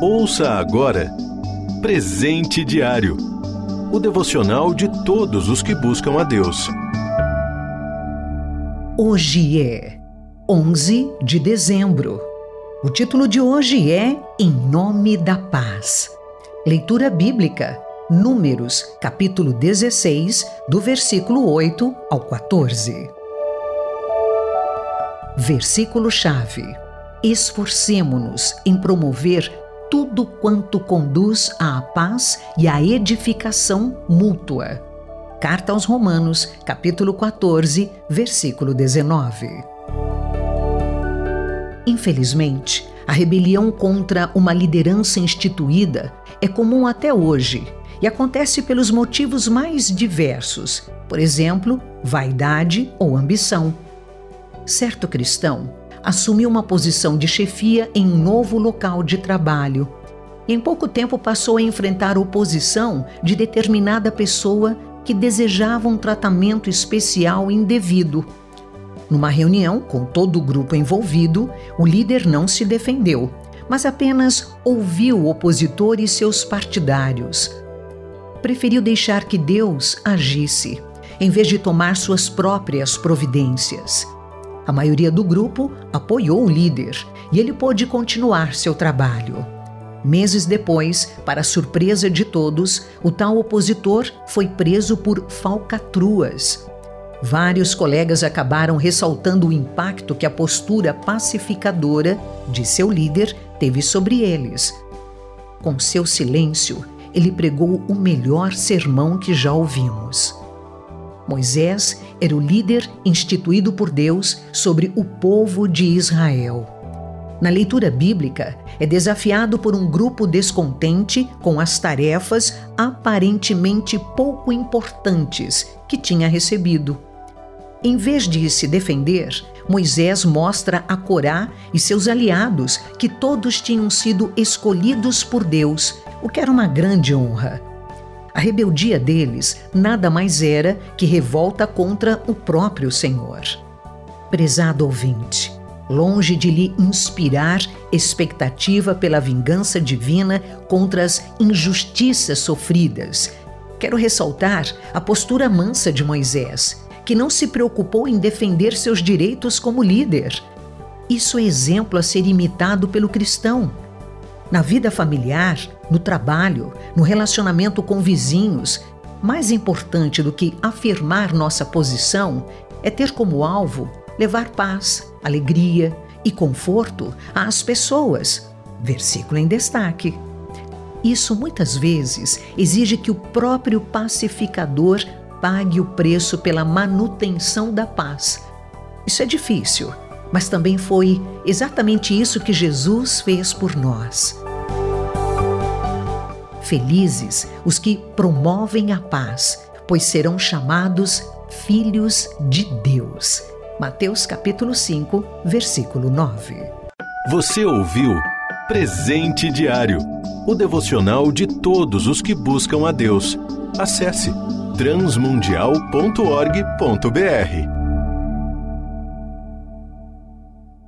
Ouça agora Presente Diário o devocional de todos os que buscam a Deus. Hoje é 11 de dezembro. O título de hoje é Em Nome da Paz. Leitura bíblica, Números, capítulo 16, do versículo 8 ao 14. Versículo-chave: Esforcemo-nos em promover tudo quanto conduz à paz e à edificação mútua. Carta aos Romanos, capítulo 14, versículo 19. Infelizmente, a rebelião contra uma liderança instituída é comum até hoje e acontece pelos motivos mais diversos, por exemplo, vaidade ou ambição. Certo cristão assumiu uma posição de chefia em um novo local de trabalho. E em pouco tempo passou a enfrentar oposição de determinada pessoa que desejava um tratamento especial indevido. Numa reunião com todo o grupo envolvido, o líder não se defendeu, mas apenas ouviu o opositor e seus partidários. Preferiu deixar que Deus agisse, em vez de tomar suas próprias providências. A maioria do grupo apoiou o líder e ele pôde continuar seu trabalho. Meses depois, para surpresa de todos, o tal opositor foi preso por falcatruas. Vários colegas acabaram ressaltando o impacto que a postura pacificadora de seu líder teve sobre eles. Com seu silêncio, ele pregou o melhor sermão que já ouvimos. Moisés era o líder instituído por Deus sobre o povo de Israel. Na leitura bíblica, é desafiado por um grupo descontente com as tarefas aparentemente pouco importantes que tinha recebido. Em vez de se defender, Moisés mostra a Corá e seus aliados que todos tinham sido escolhidos por Deus, o que era uma grande honra. A rebeldia deles nada mais era que revolta contra o próprio Senhor. Prezado ouvinte, longe de lhe inspirar expectativa pela vingança divina contra as injustiças sofridas, quero ressaltar a postura mansa de Moisés, que não se preocupou em defender seus direitos como líder. Isso é exemplo a ser imitado pelo cristão na vida familiar, no trabalho, no relacionamento com vizinhos, mais importante do que afirmar nossa posição é ter como alvo levar paz, alegria e conforto às pessoas. Versículo em destaque. Isso muitas vezes exige que o próprio pacificador pague o preço pela manutenção da paz. Isso é difícil mas também foi exatamente isso que Jesus fez por nós. Felizes os que promovem a paz, pois serão chamados filhos de Deus. Mateus capítulo 5, versículo 9. Você ouviu Presente Diário, o devocional de todos os que buscam a Deus. Acesse transmundial.org.br.